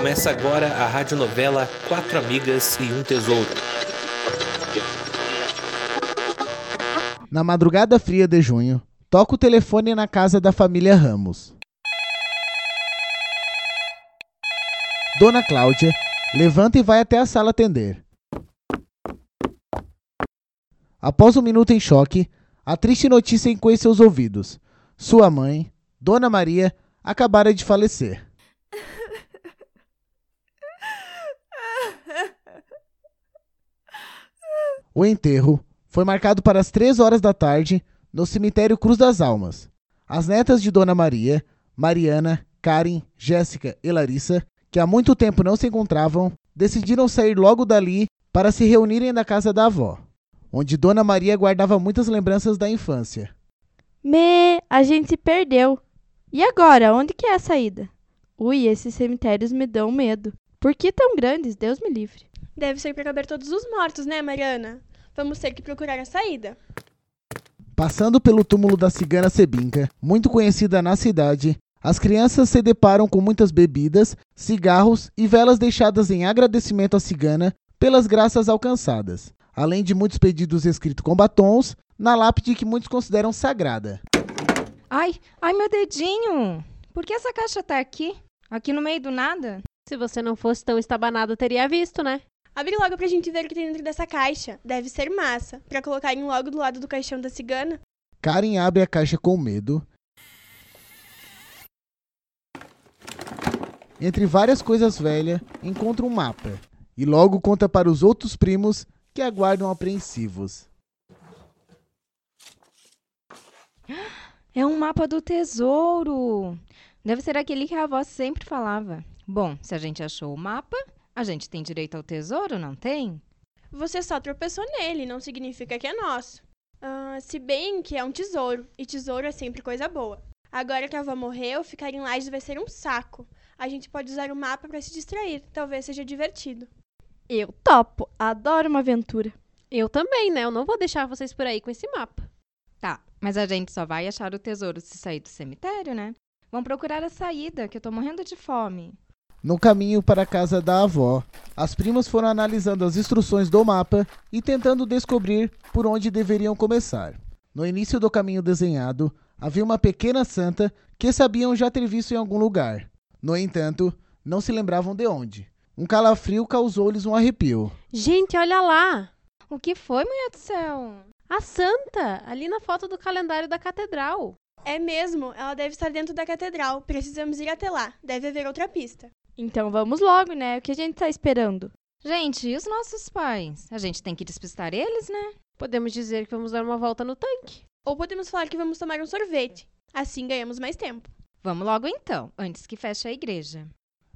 Começa agora a radionovela Quatro Amigas e um Tesouro. Na madrugada fria de junho, toca o telefone na casa da família Ramos. Dona Cláudia levanta e vai até a sala atender. Após um minuto em choque, a triste notícia encoe seus ouvidos. Sua mãe, Dona Maria, acabara de falecer. O enterro foi marcado para as três horas da tarde no cemitério Cruz das Almas. As netas de Dona Maria, Mariana, Karen, Jéssica e Larissa, que há muito tempo não se encontravam, decidiram sair logo dali para se reunirem na casa da avó onde Dona Maria guardava muitas lembranças da infância. Me, a gente se perdeu. E agora, onde que é a saída? Ui, esses cemitérios me dão medo. Por que tão grandes? Deus me livre. Deve ser para caber todos os mortos, né, Mariana? Vamos ter que procurar a saída. Passando pelo túmulo da cigana Sebinca, muito conhecida na cidade, as crianças se deparam com muitas bebidas, cigarros e velas deixadas em agradecimento à cigana pelas graças alcançadas além de muitos pedidos escritos com batons, na lápide que muitos consideram sagrada. Ai, ai meu dedinho! Por que essa caixa tá aqui? Aqui no meio do nada? Se você não fosse tão estabanado, teria visto, né? Abre logo pra gente ver o que tem dentro dessa caixa. Deve ser massa. Pra colocarem logo do lado do caixão da cigana. Karen abre a caixa com medo. Entre várias coisas velhas, encontra um mapa. E logo conta para os outros primos que aguardam apreensivos. É um mapa do tesouro. Deve ser aquele que a avó sempre falava. Bom, se a gente achou o mapa, a gente tem direito ao tesouro, não tem? Você só tropeçou nele, não significa que é nosso. Uh, se bem que é um tesouro, e tesouro é sempre coisa boa. Agora que a avó morreu, ficar em laje vai ser um saco. A gente pode usar o mapa para se distrair, talvez seja divertido. Eu topo, adoro uma aventura. Eu também, né? Eu não vou deixar vocês por aí com esse mapa. Tá, mas a gente só vai achar o tesouro se sair do cemitério, né? Vamos procurar a saída, que eu tô morrendo de fome. No caminho para a casa da avó, as primas foram analisando as instruções do mapa e tentando descobrir por onde deveriam começar. No início do caminho desenhado, havia uma pequena santa que sabiam já ter visto em algum lugar. No entanto, não se lembravam de onde. Um calafrio causou-lhes um arrepio. Gente, olha lá! O que foi, mulher do céu? A santa, ali na foto do calendário da catedral. É mesmo, ela deve estar dentro da catedral. Precisamos ir até lá. Deve haver outra pista. Então vamos logo, né? O que a gente está esperando? Gente, e os nossos pais? A gente tem que despistar eles, né? Podemos dizer que vamos dar uma volta no tanque. Ou podemos falar que vamos tomar um sorvete. Assim ganhamos mais tempo. Vamos logo então, antes que feche a igreja.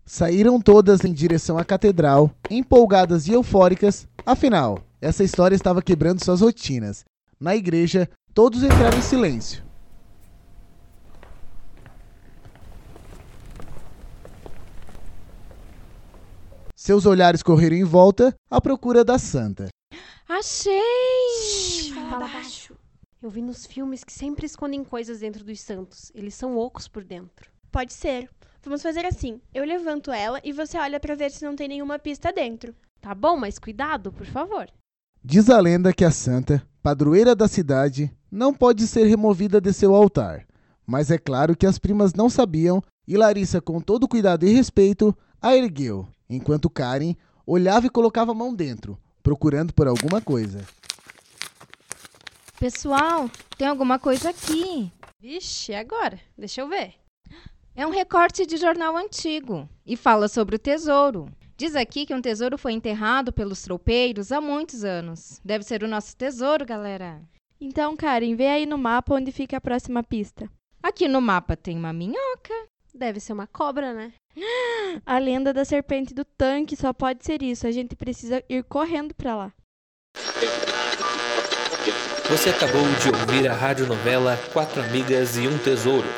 Saíram todas em direção à catedral, empolgadas e eufóricas, afinal, essa história estava quebrando suas rotinas. Na igreja, todos entraram em silêncio. Seus olhares correram em volta à procura da santa. Achei! fala baixo. Eu vi nos filmes que sempre escondem coisas dentro dos santos. Eles são ocos por dentro. Pode ser. Vamos fazer assim: eu levanto ela e você olha para ver se não tem nenhuma pista dentro. Tá bom, mas cuidado, por favor. Diz a lenda que a santa, padroeira da cidade, não pode ser removida de seu altar. Mas é claro que as primas não sabiam e Larissa, com todo cuidado e respeito, a ergueu, enquanto Karen olhava e colocava a mão dentro, procurando por alguma coisa. Pessoal, tem alguma coisa aqui. Vixe, agora? Deixa eu ver. É um recorte de jornal antigo e fala sobre o tesouro. Diz aqui que um tesouro foi enterrado pelos tropeiros há muitos anos. Deve ser o nosso tesouro, galera. Então, Karen, vê aí no mapa onde fica a próxima pista. Aqui no mapa tem uma minhoca. Deve ser uma cobra, né? A lenda da serpente do tanque só pode ser isso. A gente precisa ir correndo para lá. Você acabou de ouvir a radionovela Quatro Amigas e um Tesouro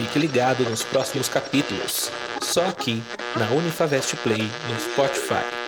Fique ligado nos próximos capítulos, só aqui na Unifavest Play no Spotify.